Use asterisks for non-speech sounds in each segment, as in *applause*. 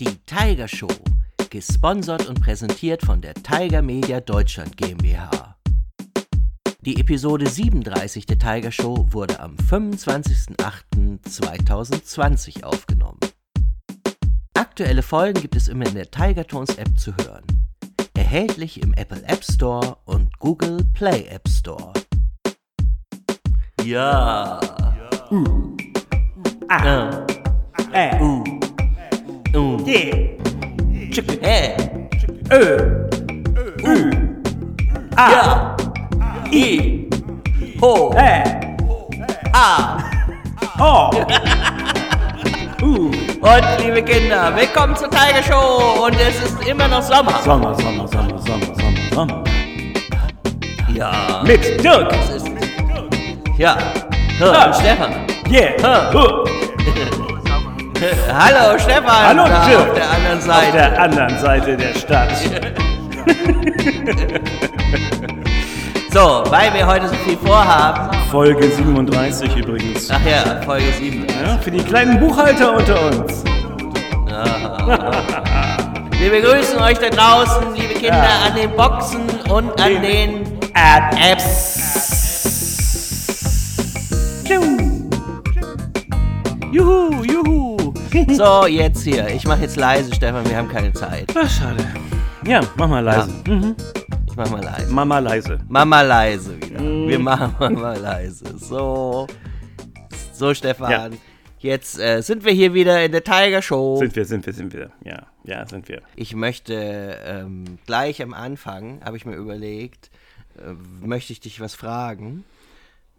Die Tiger Show, gesponsert und präsentiert von der Tiger Media Deutschland GmbH. Die Episode 37 der Tiger Show wurde am 25.08.2020 aufgenommen. Aktuelle Folgen gibt es immer in der Tiger Tones App zu hören. Erhältlich im Apple App Store und Google Play App Store. Ja. Uh. Ah. Äh. Uh. Uh. Yeah. Chicken. Äh. Ö. Ü. A. I. Ho. Ä. A. O. *laughs* U. Und liebe Kinder, willkommen zur Tiger Show. Und es ist immer noch Sommer. Sommer, Sommer, Sommer, Sommer, Sommer, Sommer. Ja. Mit Dirk. Es ist, ja. Und Stefan. Yeah. Ah. *laughs* *laughs* Hallo Stefan. Hallo, Dirk. Auf der anderen Auf Seite. der anderen Seite der Stadt. *laughs* So, weil wir heute so viel vorhaben. Folge 37 übrigens. Ach ja, Folge 7. Ja, für die kleinen Buchhalter unter uns. *laughs* Wir begrüßen euch da draußen, liebe Kinder, Ja. an den Boxen und an den Apps. Juhu, juhu. *laughs* So, jetzt hier. Ich mache jetzt leise, Stefan, wir haben keine Zeit. Ach, schade. Ja, mach mal leise. Mhm. Ich mach mal leise. Mama leise. Mama leise wieder. Mm. Wir machen Mama leise. So. So, Stefan. Ja. Jetzt äh, sind wir hier wieder in der Tiger Show. Sind wir, sind wir, sind wir. Ja, ja, sind wir. Ich möchte ähm, gleich am Anfang, habe ich mir überlegt, äh, möchte ich dich was fragen.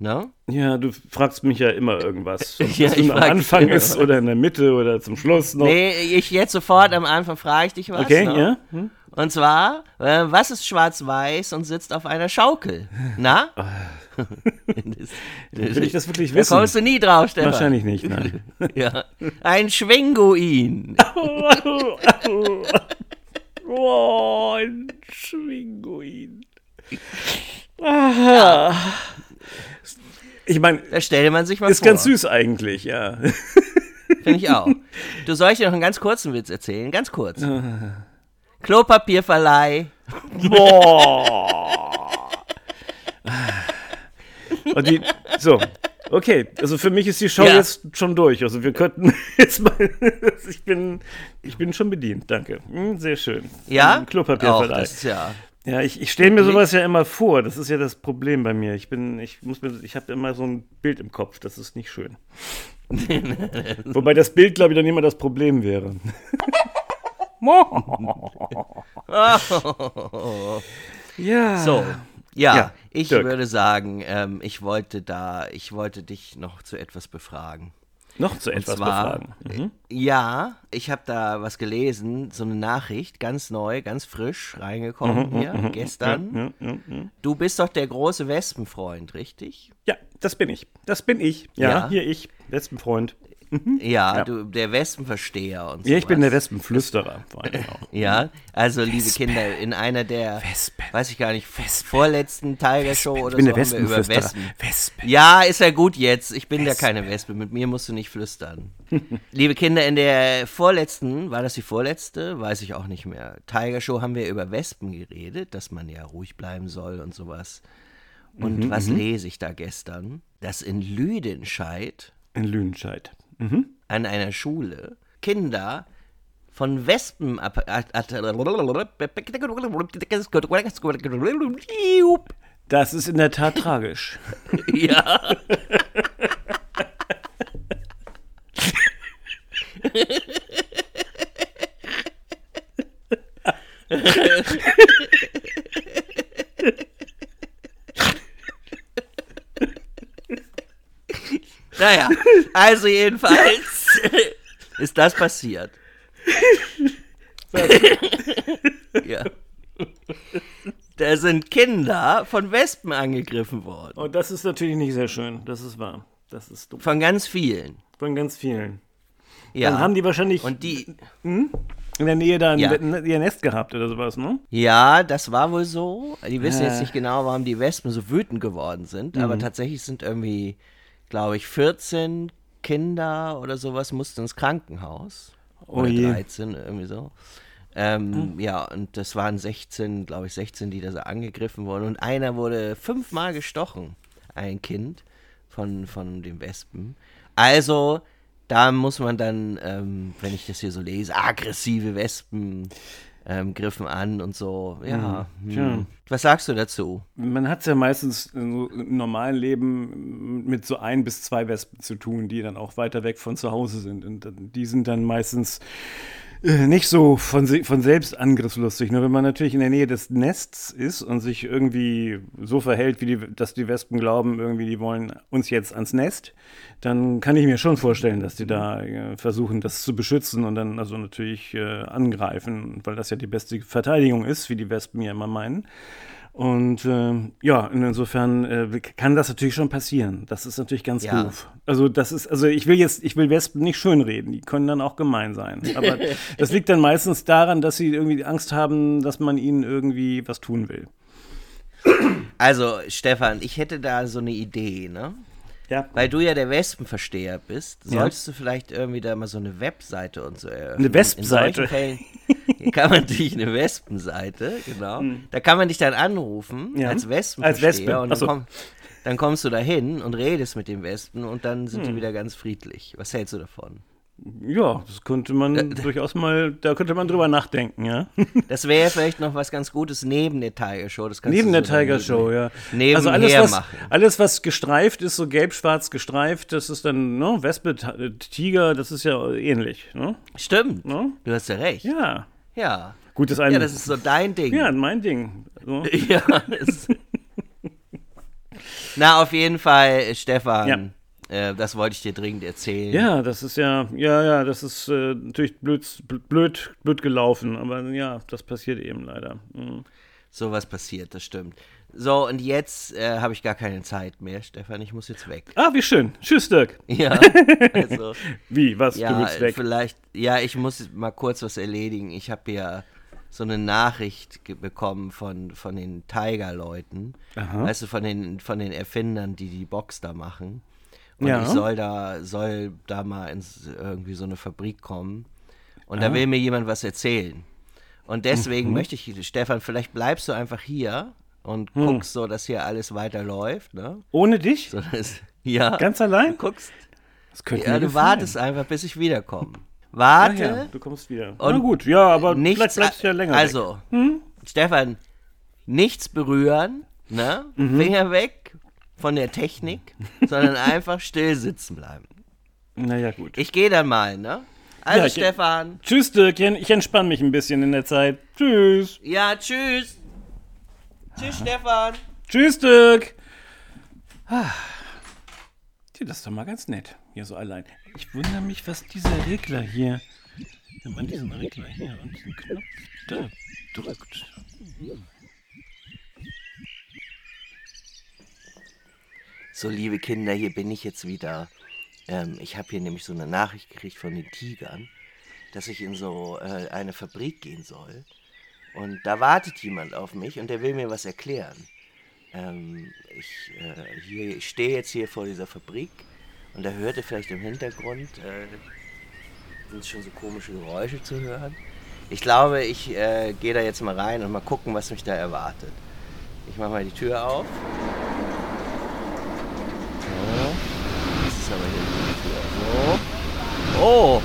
Ne? Ja, du fragst mich ja immer irgendwas. *laughs* Ob Ja, das ich nun am Anfang ist oder in der Mitte oder zum Schluss noch. Nee, ich jetzt sofort am Anfang frage ich dich was. okay, ne? ja. Hm? Und zwar, äh, was ist schwarz-weiß und sitzt auf einer Schaukel? Na? *laughs* *laughs* das, Will ich das wirklich da wissen? kommst du nie drauf, Stefan. Wahrscheinlich nicht, nein. Ja. Ein Schwinguin. oh, ein Schwinguin. Ah. Ich meine, Da stellte man sich mal ist vor. ganz süß eigentlich, ja. *laughs* Finde ich auch. Du soll ich dir noch einen ganz kurzen Witz erzählen? Ganz kurz. *laughs* Klopapierverleih. Boah. Und die, so, okay, also für mich ist die Show Ja. jetzt schon durch. Also wir könnten *laughs* jetzt mal, ich bin, ich bin schon bedient, danke. Hm, sehr schön. Ja? Hm, Auch, Klopapierverleih. das ist ja. Ja, ich, ich stelle mir sowas ja immer vor. Das ist ja das Problem bei mir. Ich bin, ich muss mir, ich habe immer so ein Bild im Kopf. Das ist nicht schön. *laughs* Wobei das Bild, glaube ich, dann immer das Problem wäre. *laughs* ja. So. Ja, Ja, ich Dirk. würde sagen, ähm, ich wollte da, ich wollte dich noch zu etwas befragen. Noch zu etwas zwar- befragen. Mhm. Ja, ich habe da was gelesen, so eine Nachricht, ganz neu, ganz frisch reingekommen hier, gestern. Ja, ja, ja. Du bist doch der große Wespenfreund, richtig? ja, das bin ich. Das bin ich. Ja, Ja. hier ich, Wespenfreund. Ja, Ja. Du, der Wespenversteher und so. Ja, ich bin der Wespenflüsterer. Vor allem auch. *laughs* Ja, also liebe Kinder, in einer der, Wespen. weiß ich gar nicht, vorletzten Tiger Show oder Ich bin so der haben wir über Wespenflüsterer. Wespen. Wespen. Ja, ist ja gut jetzt. Ich bin ja keine Wespe. Mit mir musst du nicht flüstern. *laughs* Liebe Kinder, in der vorletzten, war das die vorletzte? Weiß ich auch nicht mehr. Tiger Show haben wir über Wespen geredet, dass man ja ruhig bleiben soll und sowas. Und Mhm, was lese ich da gestern? Dass in Lüdenscheid In Lüdenscheid. An einer Schule Kinder von Wespen Das ist in der Tat tragisch. *laughs* ja. *laughs* Naja, also jedenfalls *laughs* ist das passiert. *laughs* ja. Da sind Kinder von Wespen angegriffen worden. Und das ist natürlich nicht sehr schön. Das ist wahr. Das ist dumm. Von ganz vielen. Von ganz vielen. Ja. Dann haben die wahrscheinlich und die, in der Nähe da Ja. ein- ihr Nest gehabt oder sowas, ne? ja, das war wohl so. Die wissen jetzt Äh. nicht genau, warum die Wespen so wütend geworden sind, aber Mhm. tatsächlich sind irgendwie, glaube ich, 14 Kinder oder sowas mussten ins Krankenhaus. oh oder je. 13, irgendwie so. Ähm, mhm. Ja, und das waren 16, glaube ich, 16, die da so angegriffen wurden. Und einer wurde fünfmal gestochen, ein Kind von, von den Wespen. Also, da muss man dann, ähm, wenn ich das hier so lese, aggressive Wespen ähm, griffen an und so. Ja. Mhm. Hm. Was sagst du dazu? Man hat es ja meistens im normalen Leben mit so ein bis zwei Wespen zu tun, die dann auch weiter weg von zu Hause sind. Und die sind dann meistens äh, nicht so von, von selbst angriffslustig. Nur wenn man natürlich in der Nähe des Nests ist und sich irgendwie so verhält, wie die, dass die Wespen glauben, irgendwie, die wollen uns jetzt ans Nest, dann kann ich mir schon vorstellen, dass die da äh, versuchen, das zu beschützen und dann also natürlich äh, angreifen, weil das ja die beste Verteidigung ist, wie die Wespen ja immer meinen. Und äh, ja, insofern äh, kann das natürlich schon passieren. Das ist natürlich ganz ja. doof. Also das ist, also ich will jetzt, ich will Wespen nicht schönreden, die können dann auch gemein sein. Aber *laughs* das liegt dann meistens daran, dass sie irgendwie Angst haben, dass man ihnen irgendwie was tun will. Also, Stefan, ich hätte da so eine Idee, ne? Ja. Weil du ja der Wespenversteher bist, solltest ja. du vielleicht irgendwie da mal so eine Webseite und so eröffnen. Eine Wespenseite? *laughs* Hier kann man dich eine Wespenseite, genau. Hm. Da kann man dich dann anrufen ja. als Wespenversteher als Wespe. und dann, komm, dann, kommst du da hin und redest mit den Wespen und dann sind hm. die wieder ganz friedlich. Was hältst du davon? Ja, das könnte man da, durchaus mal, da könnte man drüber nachdenken, ja. *laughs* Das wäre vielleicht noch was ganz Gutes neben der Tiger Show. Das neben der so Tiger Show, ja. Also alles was, machen. alles, was gestreift ist, so gelb-schwarz gestreift, das ist dann, ne, Wespe, Tiger, das ist ja ähnlich, ne? Stimmt. Ne? Du hast ja recht. Ja. Ja. Gut, das eine, ja, das ist so dein Ding. Ja, mein Ding. So. *laughs* ja. *laughs* Na, auf jeden Fall, Stefan. Ja äh, das wollte ich dir dringend erzählen. Ja, das ist ja, ja, ja, das ist äh, natürlich blöd, blöd, blöd gelaufen, aber ja, das passiert eben leider. Mhm. So was passiert, das stimmt. So, und jetzt äh, habe ich gar keine Zeit mehr, Stefan. Ich muss jetzt weg. Ah, wie schön. Tschüss, Dirk. Ja. *laughs* Also, wie, was? Ja, du willst weg? Vielleicht, ja, ich muss mal kurz was erledigen. Ich habe ja so eine Nachricht bekommen von, von den Tiger-Leuten. Weißt du, von den, von den Erfindern, die die Box da machen. Und ja. ich soll da, soll da mal ins irgendwie so eine Fabrik kommen. Und ah. da will mir jemand was erzählen. Und deswegen mhm. möchte ich, Stefan, vielleicht bleibst du einfach hier und hm. guckst so, dass hier alles weiterläuft. Ne? Ohne dich? So, dass, *laughs* ja. Ganz allein? Du guckst. Das könnte ja, du wartest einfach, bis ich wiederkomme. Warte. Ja, du kommst wieder. Na gut, ja, aber nichts, vielleicht bleibst du ja länger Also, hm? Stefan, nichts berühren, ne? Mhm. Finger weg, von der Technik, sondern *laughs* einfach still sitzen bleiben. Naja, gut. Ich gehe dann mal, ne? Also, ja, Stefan. Tschüss, Dirk. Ich entspanne mich ein bisschen in der Zeit. Tschüss. Ja, tschüss. Tschüss, Stefan. Tschüss, Dirk. Ah. Das ist doch mal ganz nett. Hier so allein. Ich wundere mich, was dieser Regler hier. Wenn man diesen Regler hier und diesen Knopf da drückt. So, liebe Kinder, hier bin ich jetzt wieder. Ähm, ich habe hier nämlich so eine Nachricht gekriegt von den Tigern, dass ich in so äh, eine Fabrik gehen soll. Und da wartet jemand auf mich und der will mir was erklären. Ähm, ich, äh, ich stehe jetzt hier vor dieser Fabrik und da hörte vielleicht im Hintergrund, äh, sind schon so komische Geräusche zu hören. Ich glaube, ich äh, gehe da jetzt mal rein und mal gucken, was mich da erwartet. Ich mache mal die Tür auf. Ist aber hier So. Oh.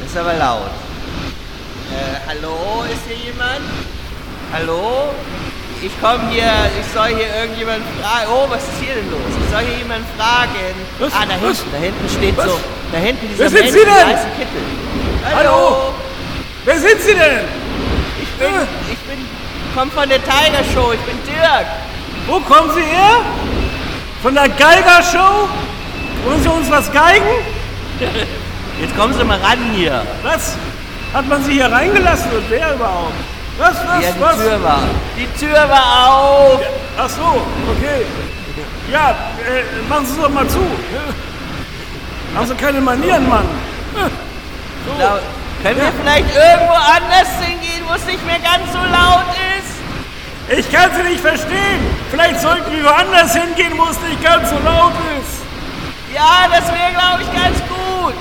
Das ist aber laut. Äh, hallo, ist hier jemand? Hallo? Ich komme hier, ich soll hier irgendjemand fragen. Oh, was ist hier denn los? Ich soll hier jemanden fragen. Was? Ah, da hinten, was? da hinten steht was? so. Da hinten dieser Wer Mensch, Sie denn? Kittel. Hallo. Hallo. Wer sind Sie denn? Ich bin, ich bin, komm von der Tiger Show. Ich bin Dirk. Wo kommen Sie her? Von der Geiger-Show? Wollen Sie uns was geigen? Jetzt kommen Sie mal ran hier. Was? Hat man Sie hier reingelassen und wer überhaupt? Was, was, ja, die was? Tür war. Die Tür war auf. Ja, ach so, okay. Ja, äh, machen Sie es doch mal zu. Haben Sie keine Manieren, Mann? So. Glaub, können wir vielleicht irgendwo anders hingehen, wo es nicht mehr ganz so laut ist? Ich kann Sie nicht verstehen. Vielleicht sollten wir woanders hingehen, wo es nicht ganz so laut ist. Ja, das wäre, glaube ich, ganz gut.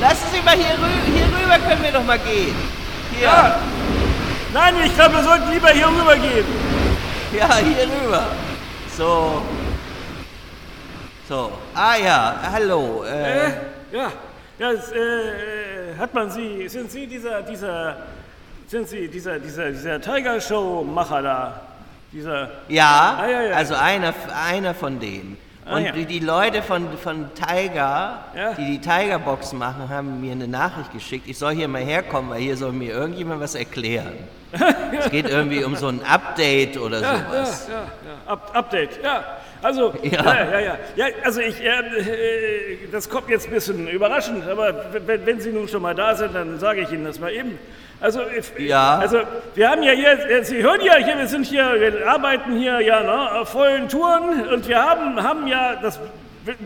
Lassen Sie rüber, hier, rü hier rüber können wir doch mal gehen. Hier. Ja. Nein, ich glaube, wir sollten lieber hier rüber gehen. Ja, hier rüber. So. So. Ah ja, hallo. Äh, Äh, ja, ja, es, äh, hat man Sie, sind Sie dieser, dieser, sind Sie dieser, dieser, dieser Tiger Show Macher da? Dieser, ja, Ah, ja, ja. also einer, einer von denen. Ah, Und ja. die, die Leute von, von Tiger, Ja. die die Tiger-Box machen, haben mir eine Nachricht geschickt. Ich soll hier mal herkommen, weil hier soll mir irgendjemand was erklären. *laughs* es geht irgendwie um so ein Update oder ja, sowas. ja, ja, Up, Update, ja. Also, *laughs* Ja. ja, ja, ja. also ich, äh, äh, das kommt jetzt ein bisschen überraschend, aber wenn, wenn Sie nun schon mal da sind, dann sage ich Ihnen das mal eben. Also, äh, Ja. also wir haben ja hier, äh, Sie hören ja hier, wir sind hier, wir arbeiten hier ja ne, auf vollen Touren und wir haben, haben ja, das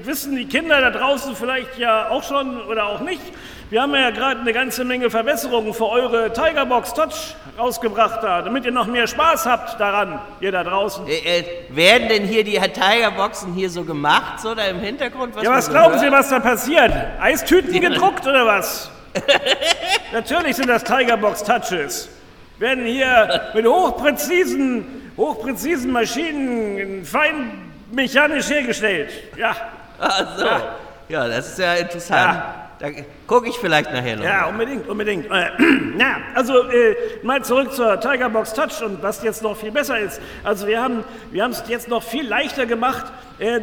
wissen die Kinder da draußen vielleicht ja auch schon oder auch nicht, wir haben ja gerade eine ganze Menge Verbesserungen für eure Tigerbox Touch rausgebracht da, damit ihr noch mehr Spaß habt daran, ihr da draußen. Äh, äh, werden denn hier die Tiger-Boxen hier so gemacht, so da im Hintergrund? Ja, man was glauben hört? Sie, was da passiert? Eistüten gedruckt oder was? *laughs* Natürlich sind das Tigerbox Touches. Werden hier mit hochpräzisen, hochpräzisen Maschinen fein mechanisch hergestellt. Ja, Ach so. Ja, das ist ja interessant. Da gucke ich vielleicht nachher noch. ja, unbedingt, unbedingt. Äh, *clears throat* na, also äh, mal zurück zur Tigerbox Touch und was jetzt noch viel besser ist. Also wir haben wir es jetzt noch viel leichter gemacht, äh, äh,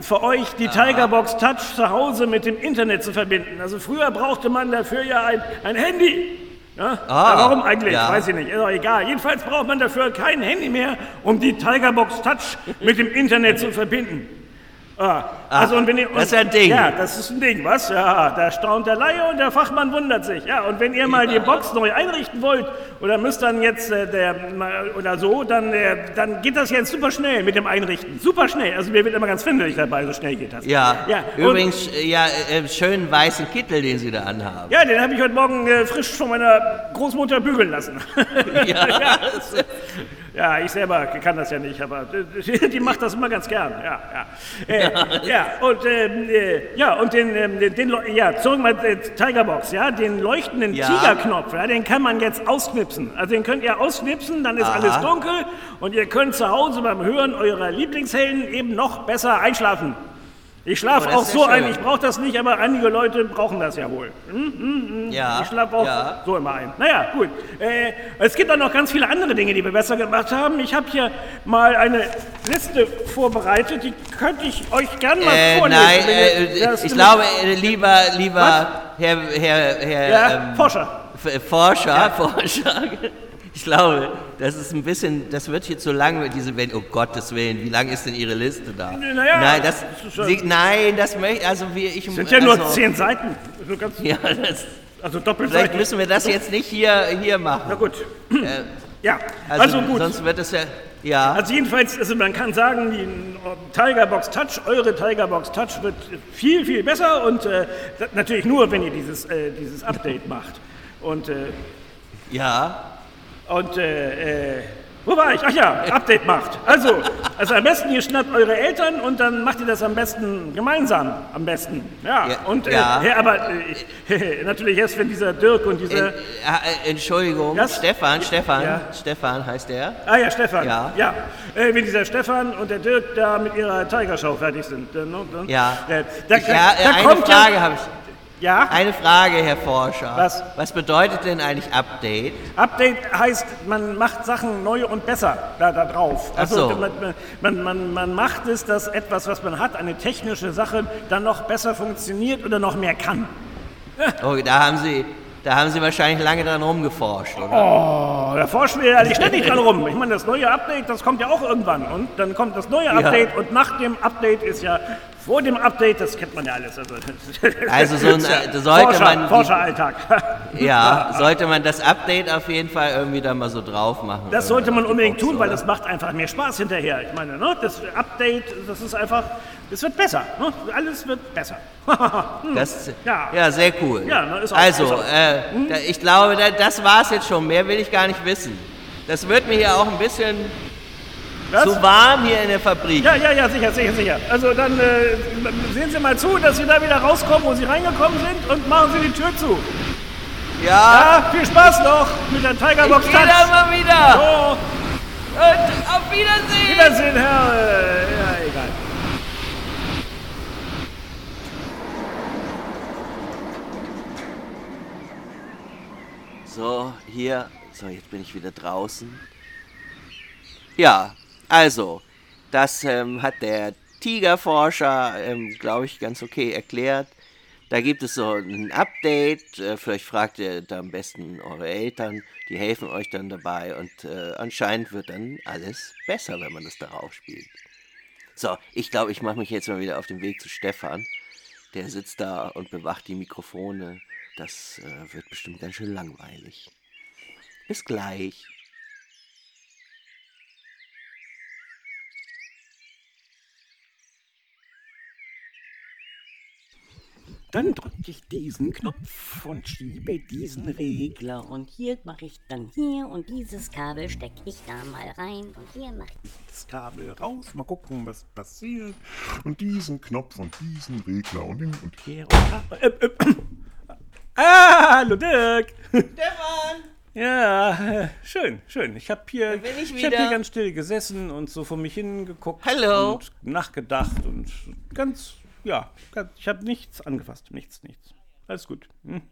für euch die Tigerbox Touch zu Hause mit dem Internet zu verbinden. Also früher brauchte man dafür ja ein, ein Handy. Ja? Ah, warum eigentlich? ja. Weiß ich nicht. Ist doch egal. Jedenfalls braucht man dafür kein Handy mehr, um die Tigerbox Touch mit dem Internet zu verbinden. Ah, also und wenn ihr, das ist ein Ding. Ja, das ist ein Ding, was? Ja, da staunt der Laie und der Fachmann wundert sich. Ja, und wenn ihr mal die Box neu einrichten wollt oder müsst dann jetzt äh, der oder so, dann, äh, dann geht das jetzt super schnell mit dem Einrichten. Super schnell. Also mir wird immer ganz finderlich dabei, so schnell geht das. Ja, ja. Und, übrigens, äh, ja, äh, schönen weißen Kittel, den Sie da anhaben. ja, den habe ich heute Morgen äh, frisch von meiner Großmutter bügeln lassen. *laughs* Ja, *laughs* Ja, ich selber kann das ja nicht, aber äh, die macht das immer ganz gern. Ja, ja. Äh, ja, und, ähm, äh, ja, und den, ähm, den, Leu- ja, zurück mal äh, Tigerbox, ja, den leuchtenden Ja. Tigerknopf, ja, den kann man jetzt ausknipsen. Also den könnt ihr ausknipsen, dann ist Aha. alles dunkel und ihr könnt zu Hause beim Hören eurer Lieblingshelden eben noch besser einschlafen. Ich schlafe Oh, auch so ja ein, ich brauche das nicht, aber einige Leute brauchen das ja wohl. Hm? ja, Ich schlafe auch ja. so immer ein. Naja, gut. Äh, es gibt auch noch ganz viele andere Dinge, die wir besser gemacht haben. Ich habe hier mal eine Liste vorbereitet, die könnte ich euch gerne mal Äh, vorlesen. nein, äh, ich glaube, äh, lieber, lieber Herr, Herr, Herr Ja, ähm, Forscher. F- Forscher, Forscher. *laughs* Ich glaube, das ist ein bisschen, das wird hier zu lang, diese, wenn, um Gottes Willen, wie lang ist denn Ihre Liste da? Naja, nein, das, das Sie, nein, das möchte, also wir, ich, sind ja nur also, zehn Seiten. Also, ganz, Ja, das, also doppelt vielleicht müssen wir das jetzt nicht hier, hier Na machen. gut. Ja, Also, also, gut. sonst wird es ja, ja, Also jedenfalls, also man kann sagen, die Tigerbox Touch, eure Tigerbox Touch wird viel, viel besser und äh, natürlich nur, wenn ihr dieses, äh, dieses Update macht. Und, äh, ja, und äh, äh, wo war ich? Ach ja, Update macht. Also, also am besten, ihr schnappt eure Eltern und dann macht ihr das am besten gemeinsam. Am besten. Ja, Ja, und äh, ja. *laughs* ja, aber äh, *laughs* natürlich erst, wenn dieser Dirk und äh, dieser. äh, Entschuldigung, Was? Stefan, Stefan, Ja. Stefan heißt der. Ah ja, Stefan. Ja. ja. Äh, wenn dieser Stefan und der Dirk da mit ihrer Tigershow fertig sind. Dann, dann, Ja. Äh, da, ja, äh, da eine kommt Frage habe ich. Ja. Eine Frage, Herr Forscher. Was? Was bedeutet denn eigentlich Update? Update heißt, man macht Sachen neu und besser da, da drauf. Also so. man, man, man, man macht es, dass etwas, was man hat, eine technische Sache, dann noch besser funktioniert oder noch mehr kann. Oh, da haben Sie, da haben Sie wahrscheinlich lange dran rumgeforscht, oder? Oh, da forschen wir ja nicht ständig dran rum. Ich meine, das neue Update, das kommt ja auch irgendwann. Und dann kommt das neue Update und nach dem Update ist ja vor dem Update, das kennt man ja alles. Also, *laughs* Also so ein, äh, sollte Forscher, man Forscheralltag. *laughs* Ja, sollte man das Update auf jeden Fall irgendwie da mal so drauf machen. Das sollte man unbedingt tun, weil das macht einfach mehr Spaß hinterher. Ich meine, ne, das Update, das ist einfach, es wird besser. Ne? Alles wird besser. *laughs* Das, Ja. ja. sehr cool. Ja, also, Hm? äh, da, ich glaube, da, das war's jetzt schon. Mehr will ich gar nicht wissen. Das wird mir hier auch ein bisschen Was? Zu warm hier in der Fabrik. Ja, ja, ja, sicher, sicher, sicher. Also dann äh, sehen Sie mal zu, dass Sie da wieder rauskommen, wo Sie reingekommen sind und machen Sie die Tür zu. Ja, Ja, viel Spaß noch mit der Tigerbox ich geh da mal wieder. Oh, Und auf Wiedersehen. Wiedersehen, Herr. Äh, ja, egal. So, hier. So, jetzt bin ich wieder draußen. Ja, also, das ähm, hat der Tigerforscher, ähm, glaube ich, ganz okay erklärt. Da gibt es so ein Update. Äh, vielleicht fragt ihr da am besten eure Eltern. Die helfen euch dann dabei. Und äh, anscheinend wird dann alles besser, wenn man das darauf spielt. So, ich glaube, ich mache mich jetzt mal wieder auf den Weg zu Stefan. Der sitzt da und bewacht die Mikrofone. Das äh, wird bestimmt ganz schön langweilig. Bis gleich. Dann drücke ich diesen Knopf und schiebe diesen Regler. Und hier mache ich dann hier und dieses Kabel stecke ich da mal rein und hier mache ich Das Kabel raus. Mal gucken, was passiert. Und diesen Knopf und diesen Regler und den und Hier und da. Äh, äh, ah, hallo Dirk. Stefan! Ja, äh, schön, schön. Ich habe hier, ich ich hab hier ganz still gesessen und so vor mich hingeguckt Hallo. und nachgedacht und ganz, ja, ganz, ich habe nichts angefasst, nichts, nichts. Alles gut. Hm?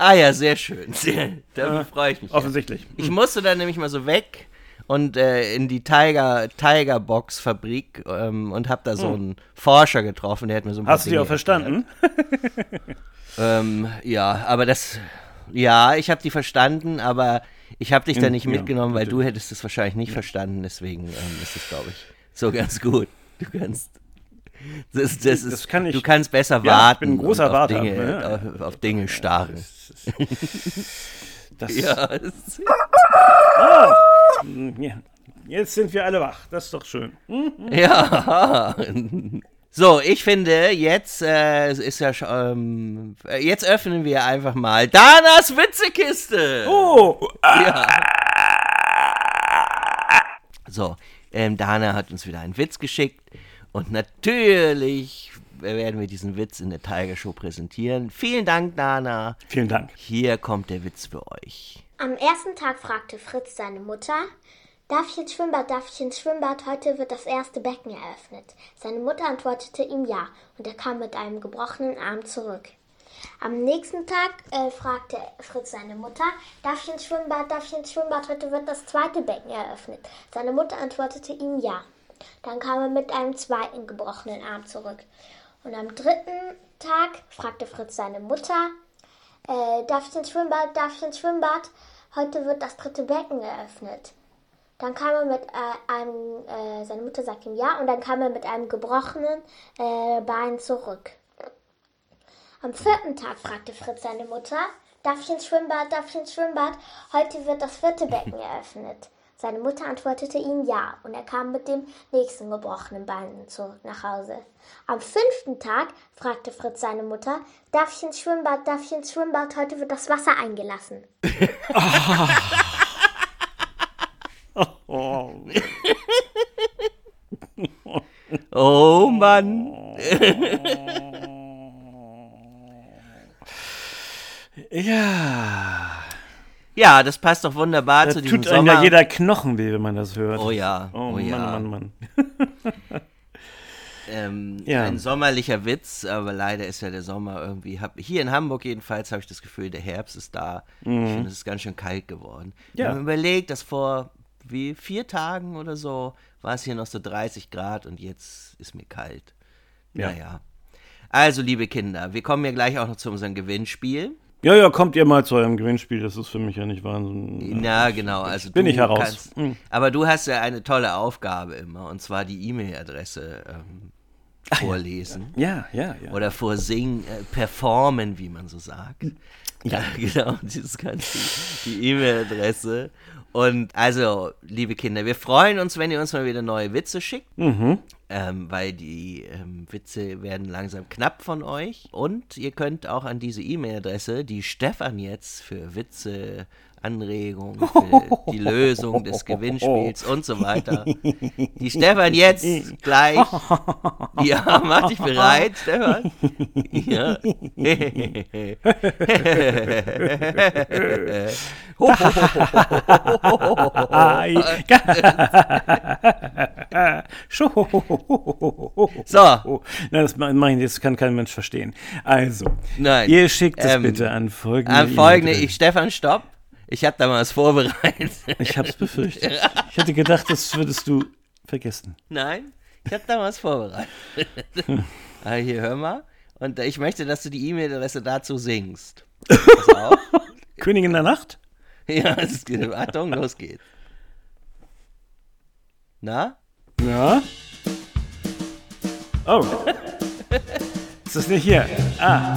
Ah ja, sehr schön. Sehr, da freue ich mich. Ja. Offensichtlich. Ich musste dann nämlich mal so weg und äh, in die Tiger, Tiger Box Fabrik ähm, und habe da so einen Forscher getroffen, der hat mir so ein Hast du die auch verstanden? *laughs* Ähm, ja, aber das, ja, ich habe die verstanden, aber ich habe dich da nicht ja, mitgenommen, weil du hättest es wahrscheinlich nicht verstanden, deswegen ähm, ist es, glaube ich, so ganz gut. Du kannst. Das, das ist, Das kann ich- du kannst besser Ja, ich warten bin ein großer und auf Warter, Dinge, ne? auf, auf Dinge starren. Das, Ja, ja. *laughs* Jetzt sind wir alle wach. Das ist doch schön. Ja. *laughs* So, ich finde, jetzt äh, ist ja schon, ähm, äh, jetzt öffnen wir einfach mal Danas Witzekiste. Oh, So, ähm, Dana hat uns wieder einen Witz geschickt und natürlich werden wir diesen Witz in der Tiger Show präsentieren. Vielen Dank, Dana. vielen Dank. Hier kommt der Witz für euch. Am ersten Tag fragte Fritz seine Mutter, Darf ich ins Schwimmbad, darf ich ins Schwimmbad, heute wird das erste Becken eröffnet. Seine Mutter antwortete ihm ja, und er kam mit einem gebrochenen Arm zurück. Am nächsten Tag äh, fragte Fritz seine Mutter, darf ich ins Schwimmbad, darf ich ins Schwimmbad, heute wird das zweite Becken eröffnet. Seine Mutter antwortete ihm ja. Dann kam er mit einem zweiten gebrochenen Arm zurück. Und am dritten Tag fragte Fritz seine Mutter, äh, darf ich ins Schwimmbad, darf ich ins Schwimmbad? Heute wird das dritte Becken eröffnet. Dann kam er mit äh, einem, äh, seine Mutter sagte ihm ja, und dann kam er mit einem gebrochenen äh, Bein zurück. Am vierten Tag fragte Fritz seine Mutter, darf ich ins Schwimmbad, darf ich ins Schwimmbad? Heute wird das vierte Becken eröffnet. Seine Mutter antwortete ihm ja, und er kam mit dem nächsten gebrochenen Bein zurück nach Hause. Am fünften Tag fragte Fritz seine Mutter, darf ich ins Schwimmbad, darf ich ins Schwimmbad? Heute wird das Wasser eingelassen. Oh. *laughs* Oh Mann. *laughs* Ja. Ja, das passt doch wunderbar Da zu diesem tut einem ja Sommer. jeder Knochen weh, wenn man das hört. oh ja, Oh, oh, ja. Mann, Mann, Mann. *laughs* Ähm, Ja. Ein sommerlicher Witz, aber leider ist ja der Sommer irgendwie. Hab, hier in Hamburg jedenfalls habe ich das Gefühl, der Herbst ist da. Ich finde, es ist ganz schön kalt geworden. Mhm. Ja. Wenn man überlegt, dass vor wie vier Tagen oder so war es hier noch so 30 Grad und jetzt ist mir kalt. Ja. Naja. Also, liebe Kinder, wir kommen ja gleich auch noch zu unserem Gewinnspiel. Ja, ja, kommt ihr mal zu eurem Gewinnspiel. Das ist für mich ja nicht Wahnsinn. Na, genau. Also bin du ich heraus. Kannst, Hm. Aber du hast ja eine tolle Aufgabe immer, und zwar die E-Mail-Adresse ähm, vorlesen. Ja, ja, ja. Oder vorsingen, äh, performen, wie man so sagt. Ja, *laughs* genau, dieses ganze, die E-Mail-Adresse. Und also, liebe Kinder, wir freuen uns, wenn ihr uns mal wieder neue Witze schickt, ähm, weil die ähm, Witze werden langsam knapp von euch. Und ihr könnt auch an diese E-Mail-Adresse, die Stefan jetzt für Witze Anregungen für die Lösung des *laughs* Gewinnspiels und so weiter. Die Stefan jetzt gleich. *laughs* Ja, mach dich bereit, Stefan. Ja. *laughs* So. Na, das mein, das kann kein Mensch verstehen. Also, Nein. ihr schickt es Ähm, bitte an folgende. An folgende, ich, Stefan, stopp. Ich habe da mal was vorbereitet. Ich hab's befürchtet. *laughs* Ich hätte gedacht, das würdest du vergessen. Nein, ich habe da was vorbereitet. *laughs* ah, hier, hör mal. Und ich möchte, dass du die E-Mail-Adresse dazu singst. Pass *laughs* auf. Königin der Nacht? Ja, es ist, Achtung, los geht's. Na? Ja. Oh. Ist das nicht hier? Ah.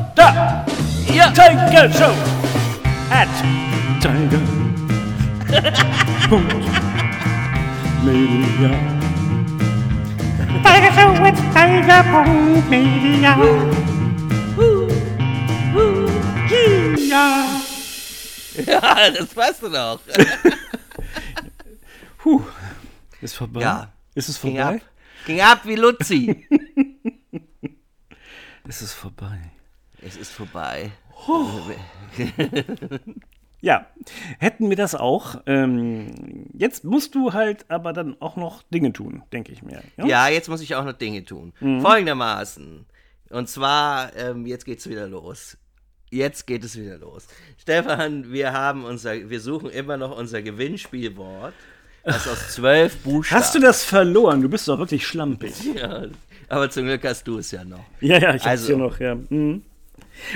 Show with Tiger Punkt Media. Ja. Ja, das passt doch. *laughs* Puh, ist vorbei. Ja. Ist es Ging vorbei? ab. Ging ab wie Luzi. *laughs* Ist es vorbei? Es ist vorbei. *laughs* Ja, hätten wir das auch. Ähm, jetzt musst du halt aber dann auch noch Dinge tun, denke ich mir. Ja, jetzt muss ich auch noch Dinge tun. Folgendermaßen. Und zwar, ähm, jetzt geht's wieder los. Jetzt geht es wieder los. Stefan, wir haben unser, wir suchen immer noch unser Gewinnspielwort, das aus zwölf *laughs* Buchstaben. Hast du das verloren? Du bist doch wirklich schlampig. Ja, aber zum Glück hast du es ja noch. Ja, ja, ich hab's Also- hier noch, ja. Mhm.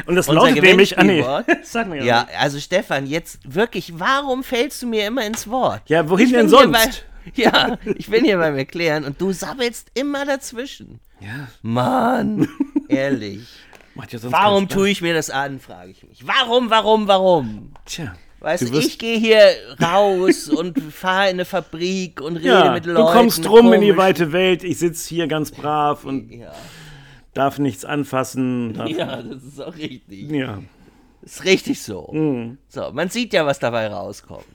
Und das Unser lautet nämlich, ah nee, *laughs* sag mir Ja, also Stefan, jetzt wirklich, warum fällst du mir immer ins Wort? Ja, wohin denn sonst? Bei, *laughs* ja, ich bin hier beim Erklären und du sabbelst immer dazwischen. Ja, Mann, *laughs* ehrlich. ja Warum tue ich mir das an, frage ich mich. Warum, warum, warum? Tja, Weißt Du du, ich gehe hier raus und fahre in eine Fabrik und rede ja, mit du Leuten. kommst rum in die komisch. weite Welt, ich sitze hier ganz brav und Ja, darf nichts anfassen. Darf, ja. ja, das ist auch richtig. ja. Ist richtig so. Mhm. So, man sieht ja, was dabei rauskommt.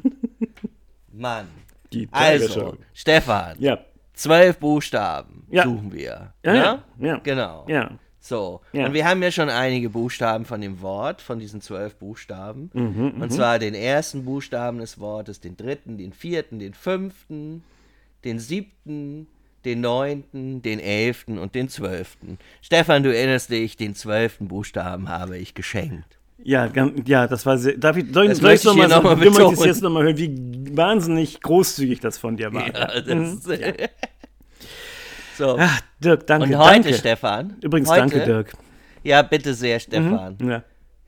*laughs* Mann. Die Also. Stefan, Ja, zwölf Buchstaben Ja. suchen wir. Ja, ne? ja, ja. Genau. ja. So, Ja. und wir haben ja schon einige Buchstaben von dem Wort, von diesen zwölf Buchstaben. Mhm, und zwar den ersten Buchstaben des Wortes, den dritten, den vierten, den fünften, den siebten, den neunten, den elften und den zwölften. Stefan, du erinnerst dich, den zwölften Buchstaben habe ich geschenkt. Ja, ganz, ja, das war sehr. Darf ich, soll, Das soll ich hier noch noch mal mal, du möchtest betonen. jetzt nochmal hören, wie wahnsinnig großzügig das von dir war. Ja, das so. Ach, Dirk, danke. und heute, danke. Stefan. Übrigens, heute, danke, Dirk. Ja, bitte sehr, Stefan. Ja,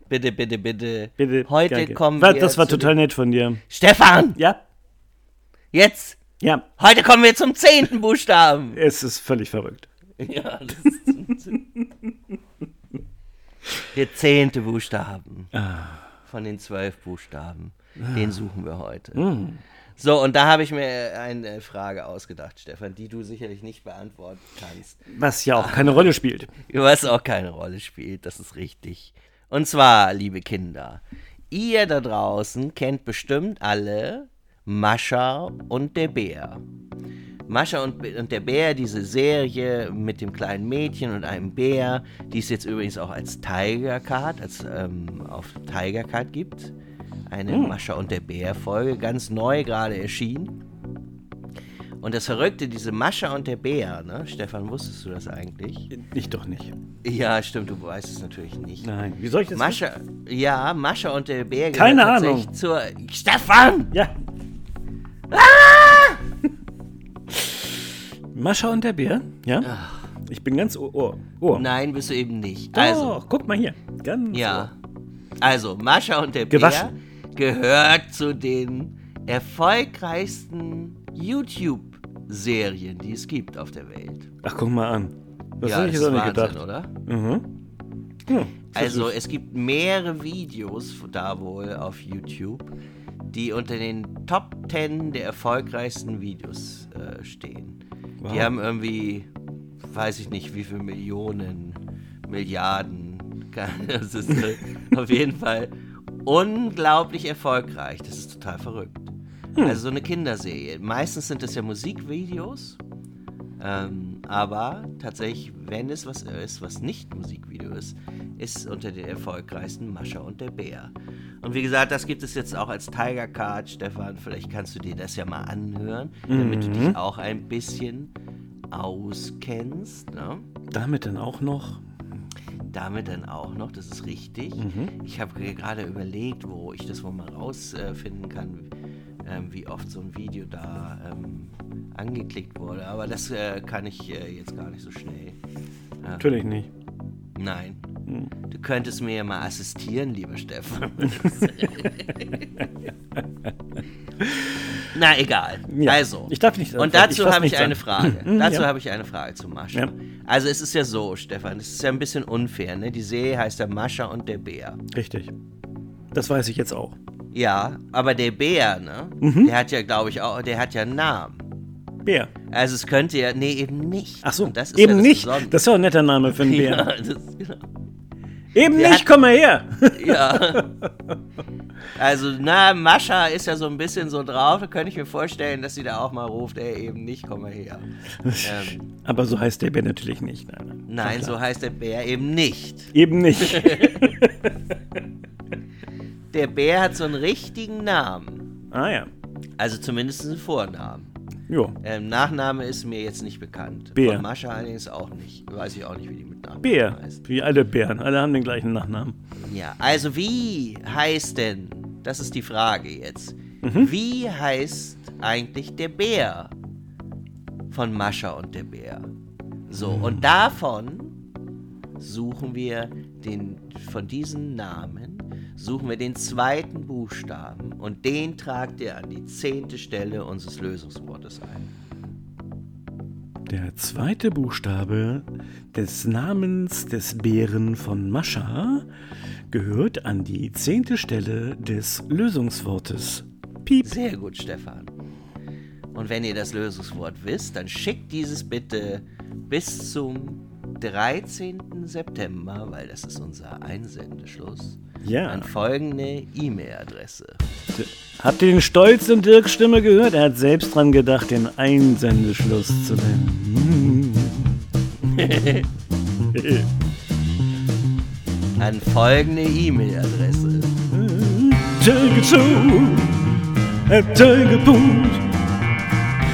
Bitte, bitte, bitte. bitte. Heute danke. kommen War- wir. Das war total nett von dir. Stefan, Ja, jetzt. Ja, Heute kommen wir zum zehnten Buchstaben. es ist völlig verrückt. *laughs* Ja, das ist der zehnte Buchstaben von den zwölf Buchstaben. Den suchen wir heute. So, und da habe ich mir eine Frage ausgedacht, Stefan, die du sicherlich nicht beantworten kannst. Was ja auch keine Rolle spielt. *laughs* Was auch keine Rolle spielt, das ist richtig. Und zwar, liebe Kinder, ihr da draußen kennt bestimmt alle Mascha und der Bär. Mascha und, und der Bär, diese Serie mit dem kleinen Mädchen und einem Bär, die es jetzt übrigens auch als Tiger Card, als ähm, auf Tiger Card gibt. Eine Mascha und der Bär Folge, ganz neu gerade erschienen. Und das Verrückte, diese Mascha und der Bär, ne? Stefan, wusstest du das eigentlich? Ich doch nicht. Ja, stimmt, du weißt es natürlich nicht. Nein. Wie soll ich das? Mascha, ja, Mascha und der Bär Keine Ahnung. zur. Stefan! Ja. Mascha und der Bär? Ja? Ich bin ganz Ohr. Ohr. Ohr. Nein, bist du eben nicht. Doch, Also, guck mal hier. Ganz ja. Also, Mascha und der Gewaschen. Bär gehört zu den erfolgreichsten YouTube-Serien, die es gibt auf der Welt. Ohr. Ach, guck mal an. Das ja, hätte ich das jetzt ist auch nicht Wahnsinn, gedacht. oder? Mhm. Hm, Also es gibt mehrere Videos da wohl auf YouTube, die unter den Top 10 der erfolgreichsten Videos äh, stehen. Wow. Die haben irgendwie, weiß ich nicht, wie viele Millionen, Milliarden. *laughs* Das ist äh, auf jeden Fall unglaublich erfolgreich. Das ist total verrückt. Hm. Also so eine Kinderserie. Meistens sind das ja Musikvideos. Ähm, aber tatsächlich, wenn es was ist, was nicht Musikvideo ist, ist unter den erfolgreichsten Mascha und der Bär. Und wie gesagt, das gibt es jetzt auch als Tiger Card. Stefan, vielleicht kannst du dir das ja mal anhören, damit du dich auch ein bisschen auskennst. Ne? Damit dann auch noch. Damit dann auch noch, das ist richtig. Ich habe gerade überlegt, wo ich das wohl mal rausfinden kann, ähm, wie oft so ein Video da ähm, angeklickt wurde. Aber das äh, kann ich äh, jetzt gar nicht so schnell. Natürlich nicht. Nein. Du könntest mir ja mal assistieren, lieber Stefan. *laughs* Na, egal. Ja, Also. ich darf nicht- Und dazu habe ich eine. Frage. *laughs* Dazu ja. habe ich eine Frage zu Mascha. Ja. Also, es ist ja so, Stefan, es ist ja ein bisschen unfair, ne? Die Serie heißt ja Mascha und der Bär. Richtig. Das weiß ich jetzt auch. Ja, aber der Bär, ne? Mhm. Der hat ja, glaube ich, auch, der hat ja einen Namen. Bär. Also es könnte ja, nee, eben nicht. Ach so, Und das ist eben ja das nicht. Besondere. Das ist doch ein netter Name für einen *laughs* Bär. ja, das, genau. Eben Der nicht, hat- komm mal her. *laughs* Ja. *laughs* Also, na, Mascha ist ja so ein bisschen so drauf. Da könnte ich mir vorstellen, dass sie da auch mal ruft, ey, eben nicht, komm mal her. ähm, *laughs* Aber so heißt der Bär natürlich nicht. Nein, nein. nein, so heißt der Bär eben nicht. Eben nicht. Der Bär hat so einen richtigen Namen. ah ja. Also zumindest einen Vornamen. Jo. Ähm, Nachname ist mir jetzt nicht bekannt. Bär. Von Mascha allerdings auch nicht. Weiß ich auch nicht, wie die mit Namen Bär. heißt. Wie alle Bären. Alle haben den gleichen Nachnamen. Ja, also wie heißt denn, das ist die Frage jetzt, Mhm. wie heißt eigentlich der Bär von Mascha und der Bär? So, Mhm. und davon suchen wir den, von diesen Namen, suchen wir den zweiten Buchstaben und den tragt ihr an die zehnte Stelle unseres Lösungswortes ein. Der zweite Buchstabe des Namens des Bären von Mascha gehört an die zehnte Stelle des Lösungswortes. Piep. Sehr gut, Stefan. Und wenn ihr das Lösungswort wisst, dann schickt dieses bitte bis zum 13. September, weil das ist unser Einsendeschluss, Ja. an folgende E-Mail-Adresse. Habt ihr den Stolz in Dirks Stimme gehört? Er hat selbst dran gedacht, den Einsendeschluss zu nennen. *laughs* An folgende E-Mail-Adresse.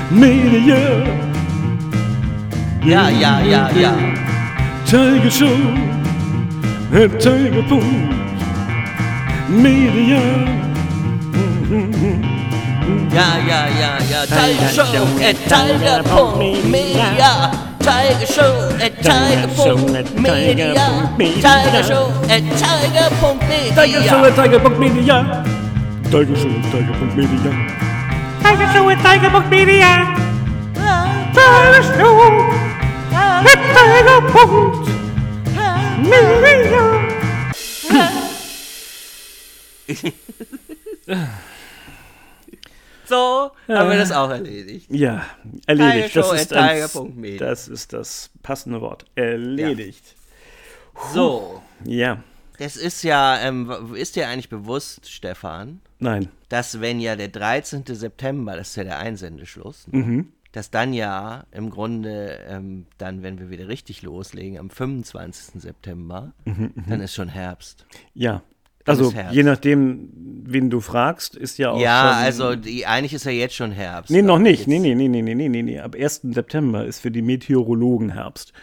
Tiger.media. Ja, ja, ja, ja. Tiger Show at Tiger.media. Ja, ja, ja, ja. Tiger Show at Tiger.media. Tiger Show at Tiger.media. Tiger Show at Tiger Show Tiger.media. at Tiger.media. Tiger Show at Tiger.media. Tiger Show at Tiger.media. Tiger Show at *laughs* Tiger.media. So haben wir das auch erledigt. Ja, erledigt. Das ist, Tiger.media. das ist das passende Wort. Erledigt. So, Ja. das ist ja, ähm, ist dir eigentlich bewusst, Stefan, Nein. dass wenn ja der 13. September, das ist ja der Einsendeschluss, ne, Mhm. Dass dann ja im Grunde, ähm, dann, wenn wir wieder richtig loslegen, am 25. September, dann ist schon Herbst. Ja. Also Herbst. je nachdem, wen du fragst, ist ja auch ja, schon... also die, eigentlich ist ja jetzt schon Herbst. Nee, noch aber nicht. jetzt- Nee, nee, nee, nee, nee, nee, nee, nee. Ab 1. September ist für die Meteorologen Herbst.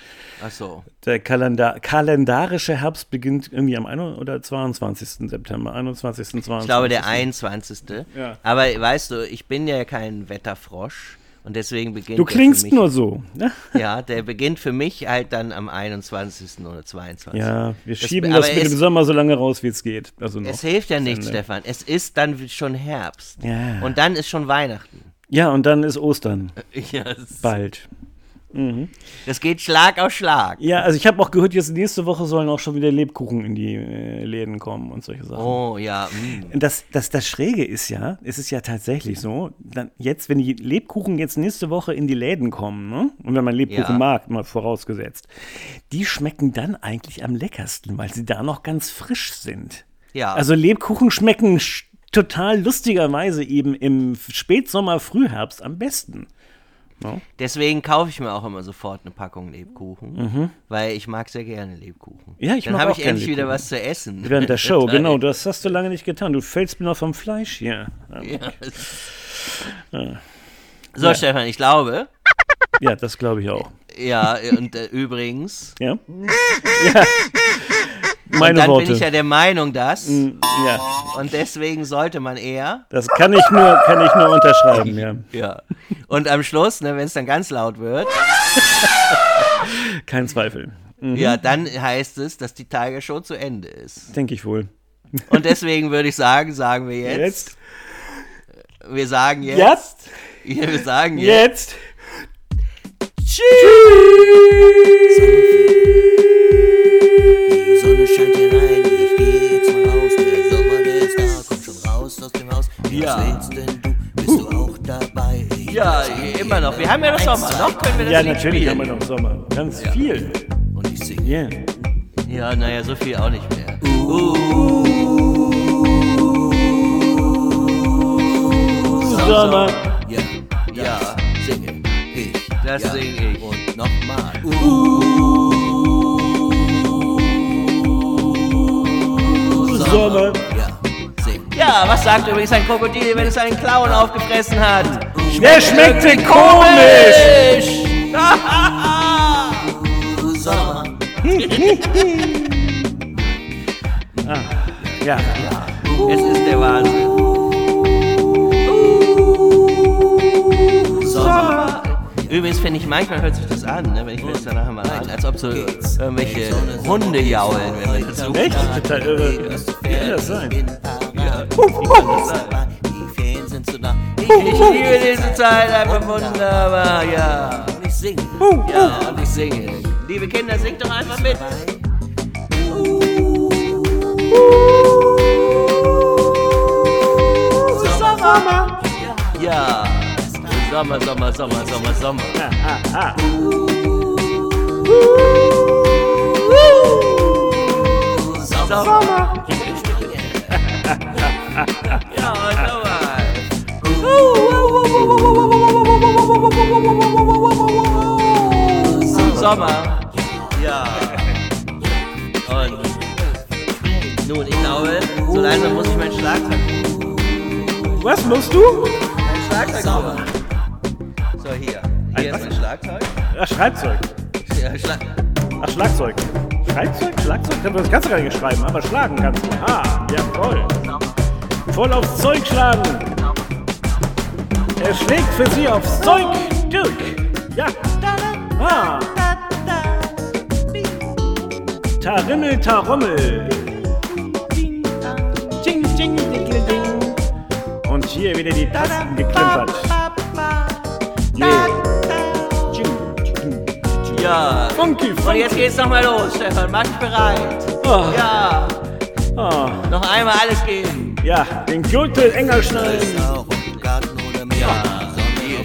Ach so. Der Kalendar kalendarische Herbst beginnt irgendwie am 1. oder 22. September. 21. 22. Ich glaube, der 21. Ja. Aber weißt du, ich bin ja kein Wetterfrosch Und deswegen beginnt Du klingst mich, nur so. Ne? *laughs* Ja, der beginnt für mich halt dann am 21. oder 22. Ja, wir Das- schieben aber das mit es- dem Sommer so lange raus, wie es geht. Also noch. Es hilft ja nichts. Stefan. Es ist dann schon Herbst. Ja. Und dann ist schon Weihnachten. Ja, und dann ist Ostern. *laughs* Ja, es- Bald. Das geht Schlag auf Schlag. Ja, also ich habe auch gehört, jetzt nächste Woche sollen auch schon wieder Lebkuchen in die äh, Läden kommen und solche Sachen. Oh ja, mm. Das, das, das Schräge ist ja, es ist ja tatsächlich so, dann jetzt, wenn die Lebkuchen jetzt nächste Woche in die Läden kommen, ne? und wenn man Lebkuchen Ja. mag, mal vorausgesetzt, die schmecken dann eigentlich am leckersten, weil sie da noch ganz frisch sind. ja. Also Lebkuchen schmecken sch- total lustigerweise eben im Spätsommer, Frühherbst am besten. Deswegen kaufe ich mir auch immer sofort eine Packung Lebkuchen, weil ich mag sehr gerne Lebkuchen. Mhm. Ja, ich Dann habe ich endlich wieder was zu essen. Während der *laughs* Show, genau, das hast du lange nicht getan. Du fällst mir noch vom Fleisch hier. Ja. So, Stefan, ich glaube, Ja, das glaube ich auch. ja, und äh, übrigens, Ja? *laughs* ja. Meine und dann Worte. bin ich ja der Meinung, dass, ja, und deswegen sollte man eher, das kann ich nur, kann ich nur unterschreiben, *laughs* ja. ja, und am Schluss, ne, wenn es dann ganz laut wird, *laughs* Kein Zweifel. Mhm. ja, dann heißt es, dass die Tiger Show zu Ende ist. Denke ich wohl. Und deswegen würde ich sagen, sagen wir jetzt, Jetzt? wir sagen jetzt, Jetzt? Wir sagen jetzt, Jetzt? Die Sonne scheint hier rein, ich gehe jetzt mal raus. Der Sommer, der ist da, komm schon raus aus dem Haus. Ja. Was willst denn du? Bist du auch dabei? Ich ja, immer noch, wir haben ja noch Sommer, noch können wir das Ja, Lied natürlich haben spielen. wir noch Sommer. Ganz viel. und ich singe. Ja. Ja, naja, so viel auch nicht mehr. Sommer. Ja, Ja, singe ich. das ja. sing ich. Und nochmal. Sommer. Sagt übrigens ein Krokodil, wenn es einen Clown aufgefressen hat? Der schmeckte komisch. Sommer. *laughs* Ja. Es ist der Wahnsinn. Sommer. Übrigens finde ich, manchmal hört sich das an, ne, wenn ich mir das danach mal an, als ob so irgendwelche Hunde jaulen, wenn man dazu Echt? Total irre. Wie kann das sein? Die Ferien sind so nah. Ich liebe diese Zeit, einfach wunderbar, ja. Ich singe. Ja, und ich singe. Liebe Kinder, singt doch einfach mit. Sommer. Ja. Sommer, Sommer, Sommer, Sommer, Sommer. Sommer. Ja, Sommer. Ja. Und nun, ich glaube, so langsam muss ich mein Schlagzeug, Was musst du? mein Schlagzeug holen. So, hier. Hier ist mein Schlagzeug. Ach, Schreibzeug. Ja, Schlag Ach, Schlagzeug. Schreibzeug? Schlagzeug? Das kannst du gar nicht schreiben, aber schlagen kannst du. Ah, ja, voll. Voll aufs Zeug schlagen. Er schlägt für sie aufs Zeug durch. Ja. Ah. Tarimmel, Tarommel. Ding, ding, ding, ding. Und hier wieder die Tasten geklimpert. Yeah. Ja. Funky, Und funky. jetzt geht's nochmal los, Stefan. Mach dich bereit. Oh. Ja. Ah, Noch einmal alles geben. ja, den Gürtel enger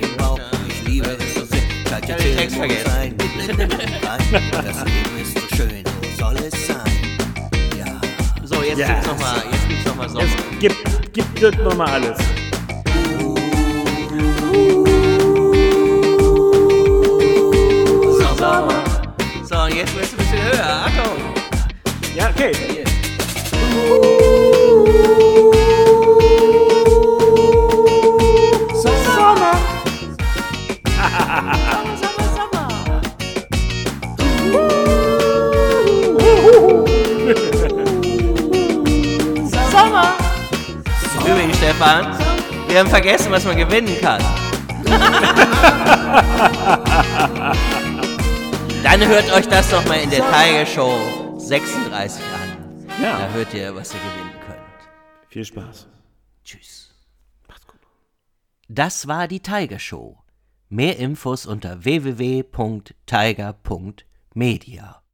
dem Bauch. Ich liebe es so sehr. Ich hab den Text vergessen. *laughs* Das Leben ist so schön, jetzt Ja. gibt's nochmal, jetzt gibt's nochmal Sommer. Jetzt gib, gib das nochmal alles. Sommer. So, und jetzt wird's ein bisschen höher. Achtung. Ja, okay. Sommer. Stefan, wir haben vergessen, was man gewinnen kann. Dann hört euch das doch mal in der Tiger Show 36 an. Ja. Da hört ihr, was ihr gewinnen könnt. Viel Spaß. Tschüss. Macht's gut. Das war die Tiger Show. Mehr Infos unter www.tiger.media.